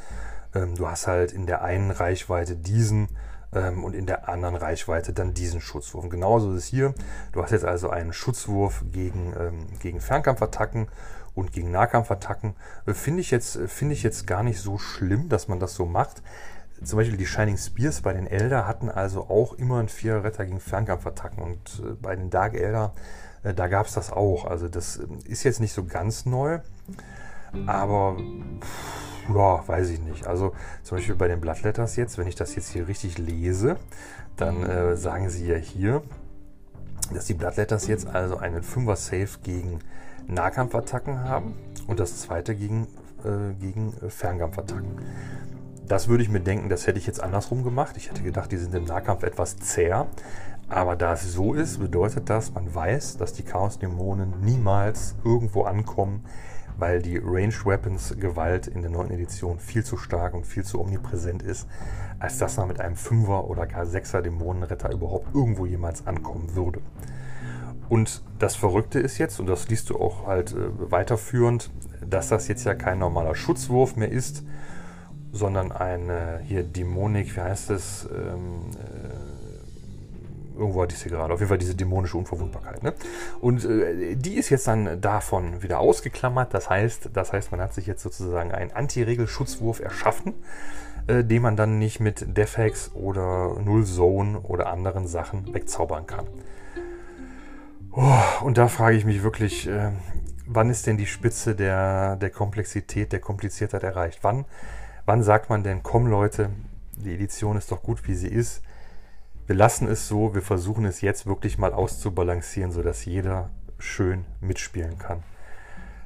ähm, du hast halt in der einen Reichweite diesen ähm, und in der anderen Reichweite dann diesen Schutzwurf. Und genauso ist es hier. Du hast jetzt also einen Schutzwurf gegen, ähm, gegen Fernkampfattacken und gegen Nahkampfattacken. Äh, finde ich, jetzt, find ich jetzt gar nicht so schlimm, dass man das so macht. Zum Beispiel die Shining Spears bei den Elder hatten also auch immer einen Viererretter gegen Fernkampfattacken. Und äh, bei den Dark Elder, äh, da gab es das auch. Also das äh, ist jetzt nicht so ganz neu. Aber ja, weiß ich nicht. Also zum Beispiel bei den Bloodletters jetzt, wenn ich das jetzt hier richtig lese, dann äh, sagen sie ja hier, dass die Bloodletters jetzt also einen 5er Safe gegen Nahkampfattacken haben und das zweite gegen, äh, gegen Fernkampfattacken. Das würde ich mir denken, das hätte ich jetzt andersrum gemacht. Ich hätte gedacht, die sind im Nahkampf etwas zäher. Aber da es so ist, bedeutet das, man weiß, dass die Chaos-Dämonen niemals irgendwo ankommen, weil die Range Weapons Gewalt in der neuen Edition viel zu stark und viel zu omnipräsent ist, als dass man mit einem 5er oder gar 6er Dämonenretter überhaupt irgendwo jemals ankommen würde. Und das Verrückte ist jetzt, und das liest du auch halt äh, weiterführend, dass das jetzt ja kein normaler Schutzwurf mehr ist, sondern eine hier Dämonik, wie heißt es? Ähm, äh, irgendwo hatte ich sie gerade. Auf jeden Fall diese dämonische Unverwundbarkeit. Ne? Und äh, die ist jetzt dann davon wieder ausgeklammert. Das heißt, das heißt, man hat sich jetzt sozusagen einen Anti-Regel-Schutzwurf erschaffen, äh, den man dann nicht mit Defex oder Null Zone oder anderen Sachen wegzaubern kann. Oh, und da frage ich mich wirklich, äh, wann ist denn die Spitze der, der Komplexität, der Kompliziertheit erreicht? Wann, wann sagt man denn, komm Leute, die Edition ist doch gut, wie sie ist wir lassen es so, wir versuchen es jetzt wirklich mal auszubalancieren, sodass jeder schön mitspielen kann.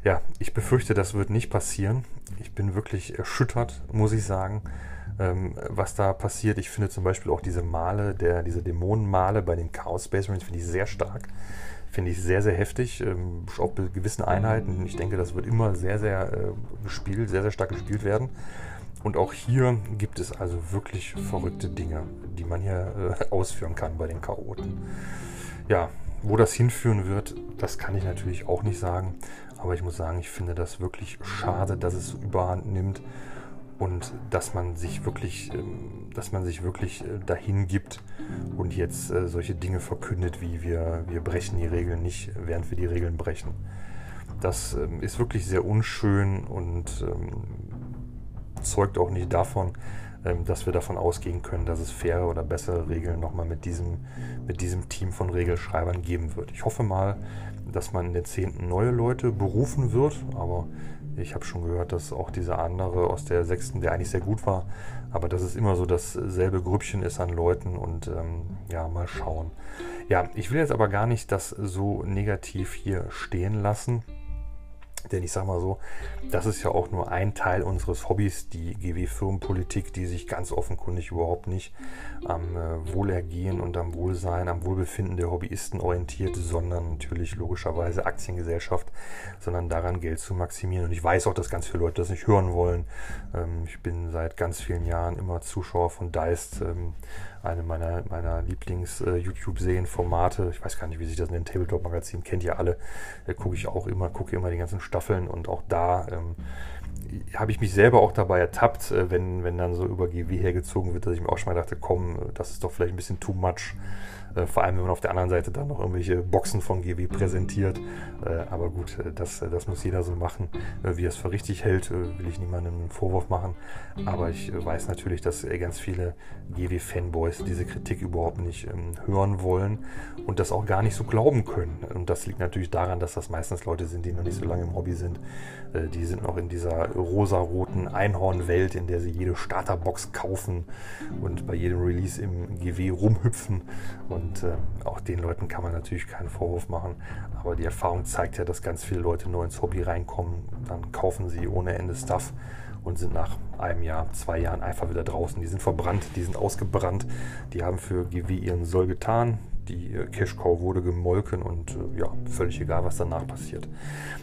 Ja, ich befürchte, das wird nicht passieren. Ich bin wirklich erschüttert, muss ich sagen, ähm, was da passiert. Ich finde zum Beispiel auch diese Male, der, diese Dämonenmale bei den Chaos Space Marines finde ich sehr stark. Finde ich sehr, sehr heftig, ähm, auch bei gewissen Einheiten. Ich denke, das wird immer sehr, sehr äh, gespielt, sehr, sehr stark gespielt werden. Und auch hier gibt es also wirklich verrückte Dinge, die man hier äh, ausführen kann bei den Chaoten. Ja, wo das hinführen wird, das kann ich natürlich auch nicht sagen. Aber ich muss sagen, ich finde das wirklich schade, dass es überhand nimmt und dass man sich wirklich, ähm, dass man sich wirklich äh, dahin gibt und jetzt äh, solche Dinge verkündet, wie wir, wir brechen die Regeln nicht, während wir die Regeln brechen. Das ähm, ist wirklich sehr unschön und ähm, zeugt auch nicht davon, dass wir davon ausgehen können, dass es faire oder bessere Regeln nochmal mit diesem, mit diesem Team von Regelschreibern geben wird. Ich hoffe mal, dass man in den 10. neue Leute berufen wird, aber ich habe schon gehört, dass auch dieser andere aus der sechsten, der eigentlich sehr gut war, aber dass es immer so dasselbe Grüppchen ist an Leuten und ähm, ja, mal schauen. Ja, ich will jetzt aber gar nicht das so negativ hier stehen lassen. Denn ich sage mal so, das ist ja auch nur ein Teil unseres Hobbys, die GW-Firmenpolitik, die sich ganz offenkundig überhaupt nicht am äh, Wohlergehen und am Wohlsein, am Wohlbefinden der Hobbyisten orientiert, sondern natürlich logischerweise Aktiengesellschaft, sondern daran Geld zu maximieren. Und ich weiß auch, dass ganz viele Leute das nicht hören wollen. Ähm, ich bin seit ganz vielen Jahren immer Zuschauer von Deist. Eine meiner, meiner Lieblings-YouTube-Serien-Formate. Äh, ich weiß gar nicht, wie sich das nennt. Tabletop-Magazin kennt ihr alle. Äh, gucke ich auch immer, gucke immer die ganzen Staffeln und auch da ähm, habe ich mich selber auch dabei ertappt, äh, wenn, wenn dann so über GW hergezogen wird, dass ich mir auch schon mal dachte, komm, das ist doch vielleicht ein bisschen too much. Äh, vor allem, wenn man auf der anderen Seite dann noch irgendwelche Boxen von GW präsentiert. Äh, aber gut, das, das muss jeder so machen. wie er es für richtig hält, will ich niemandem einen Vorwurf machen. Aber ich weiß natürlich, dass ganz viele GW-Fanboys diese Kritik überhaupt nicht ähm, hören wollen und das auch gar nicht so glauben können. Und das liegt natürlich daran, dass das meistens Leute sind, die noch nicht so lange im Hobby sind. die sind noch in dieser rosaroten Einhornwelt, in der sie jede Starterbox kaufen und bei jedem Release im GW rumhüpfen. Und und äh, auch den Leuten kann man natürlich keinen Vorwurf machen. Aber die Erfahrung zeigt ja, dass ganz viele Leute neu ins Hobby reinkommen. Dann kaufen sie ohne Ende Stuff und sind nach einem Jahr, zwei Jahren einfach wieder draußen. Die sind verbrannt, die sind ausgebrannt. Die haben für GW ihren Soll getan die äh, Cash-Cow wurde gemolken und äh, ja, völlig egal, was danach passiert.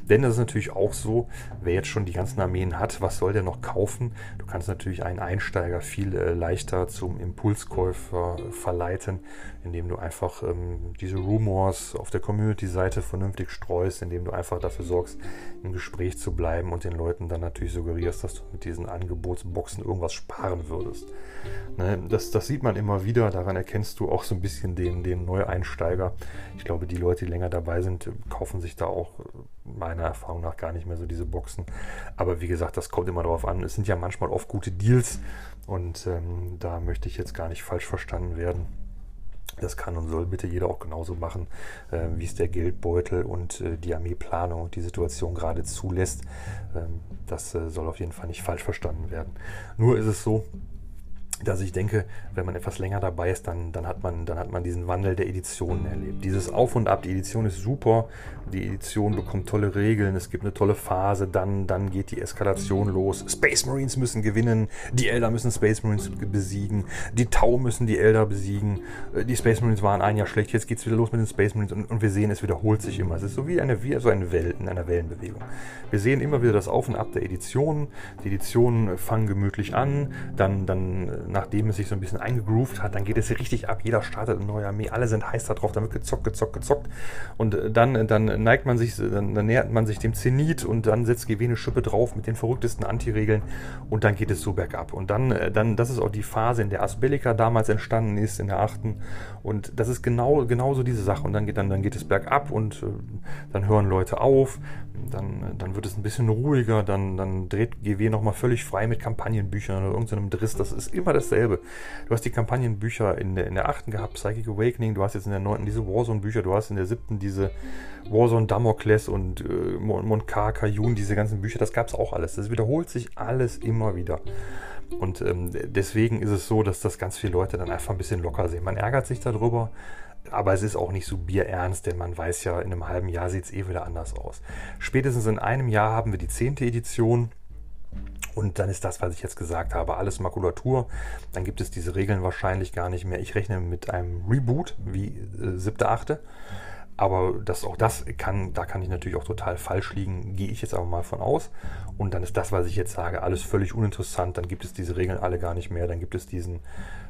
Denn das ist natürlich auch so, wer jetzt schon die ganzen Armeen hat, was soll der noch kaufen? Du kannst natürlich einen Einsteiger viel äh, leichter zum Impulskäufer verleiten, indem du einfach ähm, diese Rumors auf der Community-Seite vernünftig streust, indem du einfach dafür sorgst, im Gespräch zu bleiben und den Leuten dann natürlich suggerierst, dass du mit diesen Angebotsboxen irgendwas sparen würdest. Ne, das, das sieht man immer wieder, daran erkennst du auch so ein bisschen den, den Neueinsteiger. Ich glaube, die Leute, die länger dabei sind, kaufen sich da auch meiner Erfahrung nach gar nicht mehr so diese Boxen. Aber wie gesagt, das kommt immer darauf an. Es sind ja manchmal oft gute Deals und ähm, da möchte ich jetzt gar nicht falsch verstanden werden. Das kann und soll bitte jeder auch genauso machen, äh, wie es der Geldbeutel und äh, die Armeeplanung und die Situation gerade zulässt. Ähm, das äh, soll auf jeden Fall nicht falsch verstanden werden. Nur ist es so, dass ich denke, wenn man etwas länger dabei ist, dann, dann, hat man, dann hat man diesen Wandel der Editionen erlebt. Dieses Auf und Ab, die Edition ist super, die Edition bekommt tolle Regeln, es gibt eine tolle Phase, dann, dann geht die Eskalation los. Space Marines müssen gewinnen, die Elder müssen Space Marines besiegen, die Tau müssen die Elder besiegen, äh, die Space Marines waren ein Jahr schlecht, jetzt geht es wieder los mit den Space Marines und, und, wir sehen, es wiederholt sich immer. Es ist so wie eine, wie so eine Welt in einer Wellenbewegung. Wir sehen immer wieder das Auf und Ab der Editionen, die Editionen fangen gemütlich an, dann, dann äh, nachdem es sich so ein bisschen eingegroovt hat, dann geht es richtig ab. Jeder startet eine neue Armee, alle sind heiß darauf, dann wird gezockt, gezockt, gezockt. Und äh, dann, dann neigt man sich, dann, dann nähert man sich dem Zenit und dann setzt GW eine Schippe drauf mit den verrücktesten Anti-Regeln und dann geht es so bergab. Und dann, äh, dann, das ist auch die Phase, in der Asbellica damals entstanden ist, in der achten. Und das ist genau, genauso diese Sache. Und dann geht, dann, dann geht es bergab und äh, dann hören Leute auf, dann, dann wird es ein bisschen ruhiger, dann, dann dreht GW nochmal völlig frei mit Kampagnenbüchern oder irgendeinem Driss. Das ist immer dasselbe. Du hast die Kampagnenbücher in der, in der achten gehabt, Psychic Awakening, du hast jetzt in der neunten diese Warzone-Bücher, du hast in der siebten diese Warzone Damocles und äh, Monkar, Kajun, diese ganzen Bücher, das gab es auch alles. Das wiederholt sich alles immer wieder. Und ähm, deswegen ist es so, dass das ganz viele Leute dann einfach ein bisschen locker sehen. Man ärgert sich darüber, aber es ist auch nicht so bierernst, denn man weiß ja, in einem halben Jahr sieht es eh wieder anders aus. Spätestens in einem Jahr haben wir die zehnte Edition. Und dann ist das, was ich jetzt gesagt habe, alles Makulatur. Dann gibt es diese Regeln wahrscheinlich gar nicht mehr. Ich rechne mit einem Reboot wie äh, siebte, achte. Aber das, auch das kann, da kann ich natürlich auch total falsch liegen, gehe ich jetzt aber mal von aus. Und dann ist das, was ich jetzt sage, alles völlig uninteressant. Dann gibt es diese Regeln alle gar nicht mehr. Dann gibt es diesen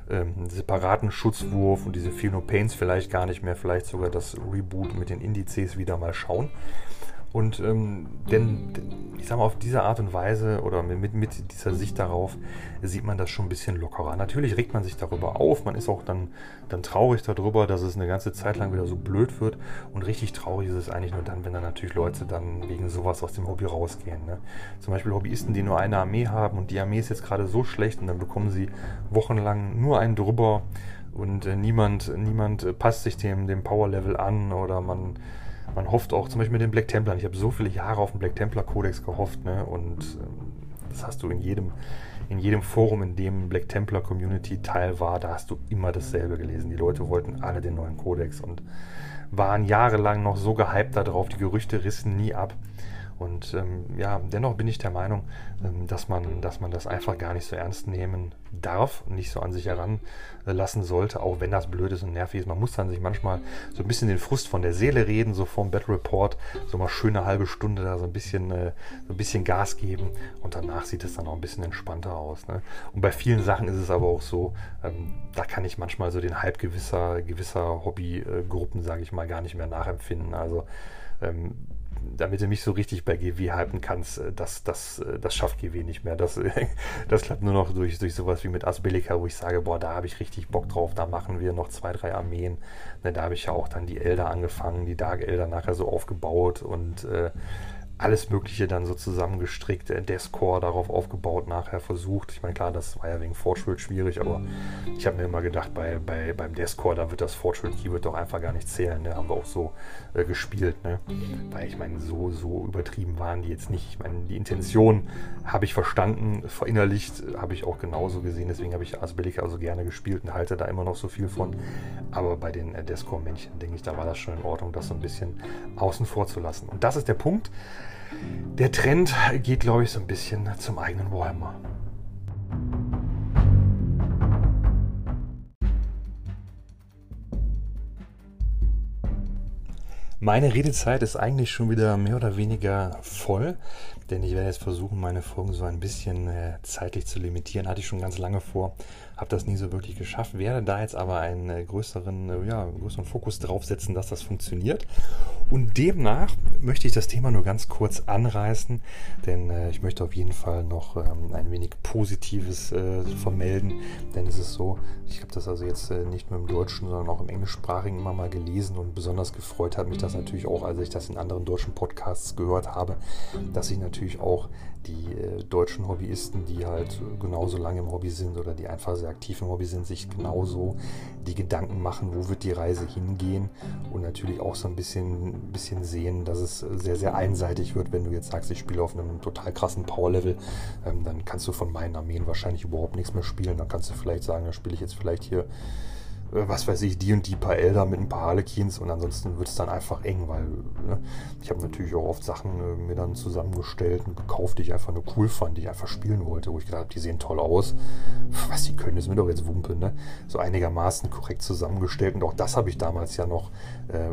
ähm, separaten Schutzwurf und diese Feel No Pains vielleicht gar nicht mehr. Vielleicht sogar das Reboot mit den Indizes wieder mal schauen. Und ähm, denn, ich sag mal, auf diese Art und Weise oder mit, mit dieser Sicht darauf sieht man das schon ein bisschen lockerer. Natürlich regt man sich darüber auf, man ist auch dann, dann traurig darüber, dass es eine ganze Zeit lang wieder so blöd wird. Und richtig traurig ist es eigentlich nur dann, wenn dann natürlich Leute dann wegen sowas aus dem Hobby rausgehen. Ne? Zum Beispiel Hobbyisten, die nur eine Armee haben und die Armee ist jetzt gerade so schlecht und dann bekommen sie wochenlang nur einen drüber und äh, niemand, niemand äh, passt sich dem, dem Power-Level an oder man man hofft auch zum Beispiel mit den Black Templern. Ich habe so viele Jahre auf den Black Templar Codex gehofft, ne? Und ähm, das hast du in jedem, in jedem Forum, in dem Black Templar Community Teil war, da hast du immer dasselbe gelesen. Die Leute wollten alle den neuen Codex und waren jahrelang noch so gehypt darauf. Die Gerüchte rissen nie ab. Und ähm, ja, dennoch bin ich der Meinung, ähm, dass, man, dass man das einfach gar nicht so ernst nehmen darf und nicht so an sich heranlassen sollte, auch wenn das blöd ist und nervig ist. Man muss dann sich manchmal so ein bisschen den Frust von der Seele reden, so vom Battle Report, so mal schöne halbe Stunde da so ein bisschen, äh, so ein bisschen Gas geben und danach sieht es dann auch ein bisschen entspannter aus. Ne? Und bei vielen Sachen ist es aber auch so, ähm, da kann ich manchmal so den Hype gewisser, gewisser Hobbygruppen, sage ich mal, gar nicht mehr nachempfinden. Also ähm, damit du mich so richtig bei GW halten kannst, äh, das, das, äh, das schafft GW nicht mehr. Das, das klappt nur noch durch, durch sowas wie mit Asbelika, wo ich sage, boah, da habe ich richtig Bock drauf, da machen wir noch zwei, drei Armeen. Ne, da habe ich ja auch dann die Elder angefangen, die Dark Elder nachher so aufgebaut und äh, alles Mögliche dann so zusammengestrickt, der Deathcore darauf aufgebaut, nachher versucht. Ich meine, klar, das war ja wegen Fortschritt schwierig, aber ich habe mir immer gedacht, bei, bei, beim Deathcore, da wird das Fortschritt-Keyword doch einfach gar nicht zählen. Ne? Haben wir auch so äh, gespielt. Ne? Weil ich meine, so, so übertrieben waren die jetzt nicht. Ich meine, die Intention habe ich verstanden, verinnerlicht, habe ich auch genauso gesehen. Deswegen habe ich Asbellica also gerne gespielt und halte da immer noch so viel von. Aber bei den äh, Deathcore-Männchen, denke ich, da war das schon in Ordnung, das so ein bisschen außen vor zu lassen. Und das ist der Punkt. Der Trend geht, glaube ich, so ein bisschen zum eigenen Warhammer. Meine Redezeit ist eigentlich schon wieder mehr oder weniger voll, denn ich werde jetzt versuchen, meine Folgen so ein bisschen äh, zeitlich zu limitieren. Hatte ich schon ganz lange vor habe das nie so wirklich geschafft, werde da jetzt aber einen äh, größeren, äh, ja, größeren Fokus drauf setzen, dass das funktioniert. Und demnach möchte ich das Thema nur ganz kurz anreißen, denn äh, ich möchte auf jeden Fall noch ähm, ein wenig Positives äh, vermelden, denn es ist so, ich habe das also jetzt äh, nicht nur im Deutschen, sondern auch im Englischsprachigen immer mal gelesen und besonders gefreut hat mich das natürlich auch, als ich das in anderen deutschen Podcasts gehört habe, dass ich natürlich auch die äh, deutschen Hobbyisten, die halt genauso lange im Hobby sind oder die einfach sehr aktiv im Hobby sind, sich genauso die Gedanken machen, wo wird die Reise hingehen und natürlich auch so ein bisschen, bisschen sehen, dass es sehr, sehr einseitig wird, wenn du jetzt sagst, ich spiele auf einem total krassen Power-Level, ähm, dann kannst du von meinen Armeen wahrscheinlich überhaupt nichts mehr spielen. Dann kannst du vielleicht sagen, dann spiele ich jetzt vielleicht hier was weiß ich, die und die paar Elder mit ein paar Harlequins und ansonsten wird es dann einfach eng, weil ne, ich habe natürlich auch oft Sachen äh, mir dann zusammengestellt und gekauft, die ich einfach nur cool fand, die ich einfach spielen wollte, wo ich gedacht habe, die sehen toll aus. Was die können, ist mir doch jetzt Wumpe, ne? So einigermaßen korrekt zusammengestellt und auch das habe ich damals ja noch, äh,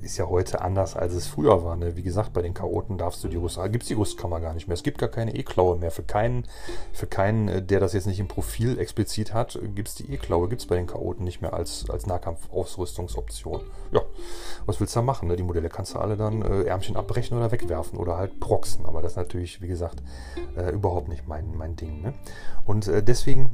ist ja heute anders, als es früher war. Ne? Wie gesagt, bei den Chaoten darfst du die Rüst, gibt es die Rüstkammer gar nicht mehr. Es gibt gar keine E-Klaue mehr. Für keinen, für keinen, äh, der das jetzt nicht im Profil explizit hat, gibt es die E-Klaue, gibt es bei den Chaoten nicht mehr als, als Nahkampfausrüstungsoption. Ja, was willst du da machen? Ne? Die Modelle kannst du alle dann äh, Ärmchen abbrechen oder wegwerfen oder halt proxen. Aber das ist natürlich, wie gesagt, äh, überhaupt nicht mein, mein Ding. Ne? Und äh, deswegen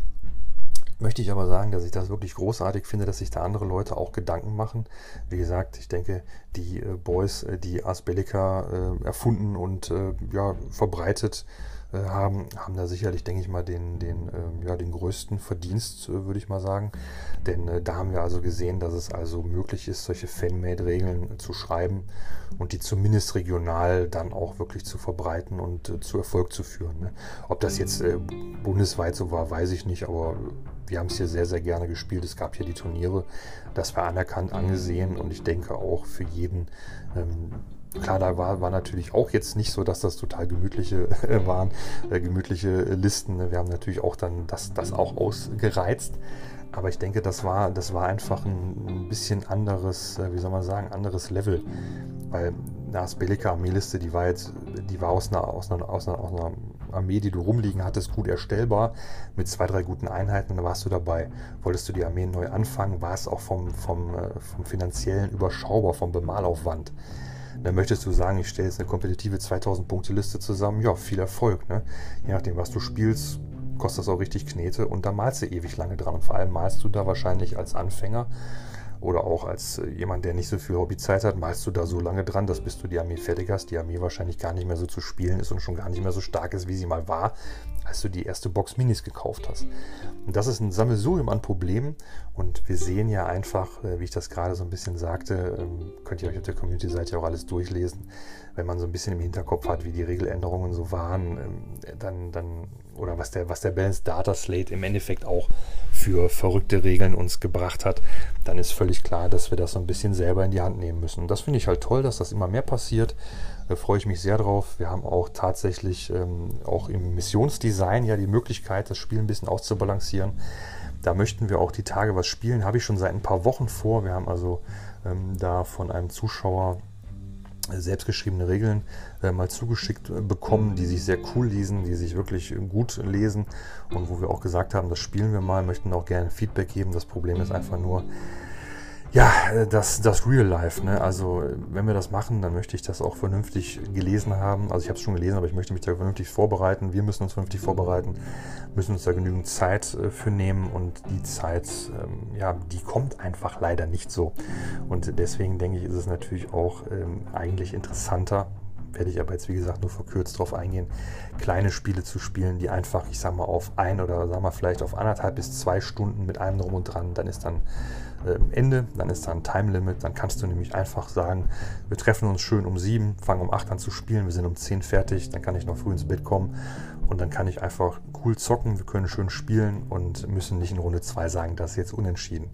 möchte ich aber sagen, dass ich das wirklich großartig finde, dass sich da andere Leute auch Gedanken machen. Wie gesagt, ich denke, die äh, Boys, äh, die Asbellica äh, erfunden und ja, verbreitet äh, haben, haben da sicherlich, denke ich mal, den, den, äh, ja, den größten Verdienst, äh, würde ich mal sagen. Denn äh, da haben wir also gesehen, dass es also möglich ist, solche Fan-Made-Regeln zu schreiben und die zumindest regional dann auch wirklich zu verbreiten und äh, zu Erfolg zu führen. Ne? Ob das jetzt äh, bundesweit so war, weiß ich nicht, aber wir haben es hier sehr, sehr gerne gespielt. Es gab hier die Turniere, das war anerkannt, angesehen und ich denke auch für jeden, ähm, Klar, da war, war natürlich auch jetzt nicht so, dass das total gemütliche äh, waren, äh, gemütliche Listen. Wir haben natürlich auch dann das, das auch ausgereizt. Aber ich denke, das war, das war einfach ein, bisschen anderes, äh, wie soll man sagen, anderes Level. Weil eine Bellica Armeeliste, die war jetzt, die war aus einer, aus, einer, aus, einer, aus einer Armee, die du rumliegen hattest, gut erstellbar, mit zwei, drei guten Einheiten da warst du dabei. Wolltest du die Armee neu anfangen, war es auch vom, vom, vom finanziellen überschaubar, vom Bemalaufwand. Dann möchtest du sagen, ich stelle jetzt eine kompetitive 2000-Punkte-Liste zusammen. Ja, viel Erfolg. Ne? Je nachdem, was du spielst, kostet das auch richtig Knete und da malst du ewig lange dran. Und vor allem malst du da wahrscheinlich als Anfänger oder auch als äh, jemand, der nicht so viel Hobbyzeit hat, malst du da so lange dran, dass bis du die Armee fertig hast, die Armee wahrscheinlich gar nicht mehr so zu spielen ist und schon gar nicht mehr so stark ist, wie sie mal war, als du die erste Box Minis gekauft hast. Und das ist ein Sammelsurium an Problemen und wir sehen ja einfach, äh, wie ich das gerade so ein bisschen sagte, ähm, könnt ihr euch auf der Community-Seite auch alles durchlesen, wenn man so ein bisschen im Hinterkopf hat, wie die Regeländerungen so waren, ähm, dann, dann oder was der, was der Balance Data Slate im Endeffekt auch für verrückte Regeln uns gebracht hat, dann ist völlig klar, dass wir das so ein bisschen selber in die Hand nehmen müssen. Und das finde ich halt toll, dass das immer mehr passiert. Da freue ich mich sehr drauf. Wir haben auch tatsächlich ähm, auch im Missionsdesign ja die Möglichkeit, das Spiel ein bisschen auszubalancieren. Da möchten wir auch die Tage was spielen. Habe ich schon seit ein paar Wochen vor. Wir haben also ähm, da von einem Zuschauer selbstgeschriebene Regeln äh, mal zugeschickt äh, bekommen, die sich sehr cool lesen, die sich wirklich gut lesen und wo wir auch gesagt haben, das spielen wir mal, möchten auch gerne Feedback geben. Das Problem ist einfach nur, ja, äh, das, das Real Life. Ne? Also wenn wir das machen, dann möchte ich das auch vernünftig gelesen haben. Also ich habe es schon gelesen, aber ich möchte mich da vernünftig vorbereiten. Wir müssen uns vernünftig vorbereiten, müssen uns da genügend Zeit äh, für nehmen und die Zeit, ähm, ja, die kommt einfach leider nicht so. Und deswegen denke ich, ist es natürlich auch ähm, eigentlich interessanter, werde ich aber jetzt wie gesagt nur verkürzt darauf eingehen, kleine Spiele zu spielen, die einfach, ich sag mal, auf ein oder sagen wir vielleicht auf anderthalb bis zwei Stunden mit einem drum und dran, dann ist dann Ende, dann ist da ein Time Limit, dann kannst du nämlich einfach sagen, wir treffen uns schön um sieben, fangen um acht an zu spielen, wir sind um zehn fertig, dann kann ich noch früh ins Bett kommen und dann kann ich einfach cool zocken, wir können schön spielen und müssen nicht in Runde zwei sagen, das ist jetzt unentschieden.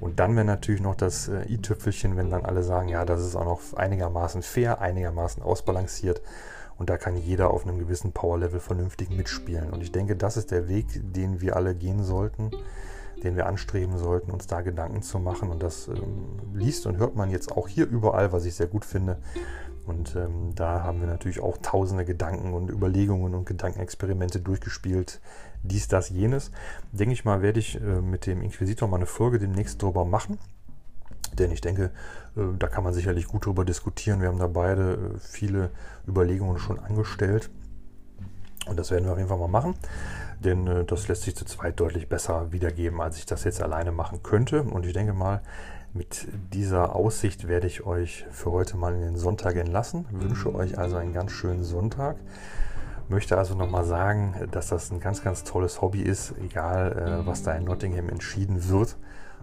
Und dann wäre natürlich noch das äh, i-Tüpfelchen, wenn dann alle sagen, ja, das ist auch noch einigermaßen fair, einigermaßen ausbalanciert und da kann jeder auf einem gewissen Power-Level vernünftig mitspielen. Und ich denke, das ist der Weg, den wir alle gehen sollten den wir anstreben sollten, uns da Gedanken zu machen. Und das ähm, liest und hört man jetzt auch hier überall, was ich sehr gut finde. Und ähm, da haben wir natürlich auch tausende Gedanken und Überlegungen und Gedankenexperimente durchgespielt. Dies, das, jenes. Denke ich mal, werde ich äh, mit dem Inquisitor mal eine Folge demnächst drüber machen. Denn ich denke, äh, da kann man sicherlich gut drüber diskutieren. Wir haben da beide äh, viele Überlegungen schon angestellt. Und das werden wir auf jeden Fall mal machen denn äh, das lässt sich zu zweit deutlich besser wiedergeben, als ich das jetzt alleine machen könnte. Und ich denke mal, mit dieser Aussicht werde ich euch für heute mal in den Sonntag entlassen. Wünsche euch also einen ganz schönen Sonntag. Möchte also nochmal sagen, dass das ein ganz, ganz tolles Hobby ist, egal äh, was da in Nottingham entschieden wird.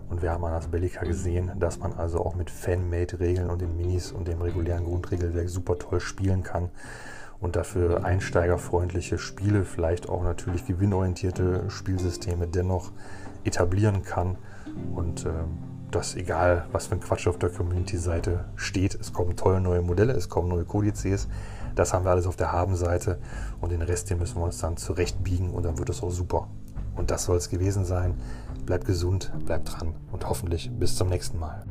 Und wir haben an das Bellica gesehen, dass man also auch mit Fan-Made-Regeln und den Minis und dem regulären Grundregelwerk super toll spielen kann und dafür einsteigerfreundliche Spiele, vielleicht auch natürlich gewinnorientierte Spielsysteme dennoch etablieren kann. Und äh, das egal, was für ein Quatsch auf der Community-Seite steht. Es kommen tolle neue Modelle, es kommen neue Kodizes. Das haben wir alles auf der Haben-Seite und den Rest, den müssen wir uns dann zurechtbiegen und dann wird es auch super. Und das soll es gewesen sein. Bleibt gesund, bleibt dran und hoffentlich bis zum nächsten Mal.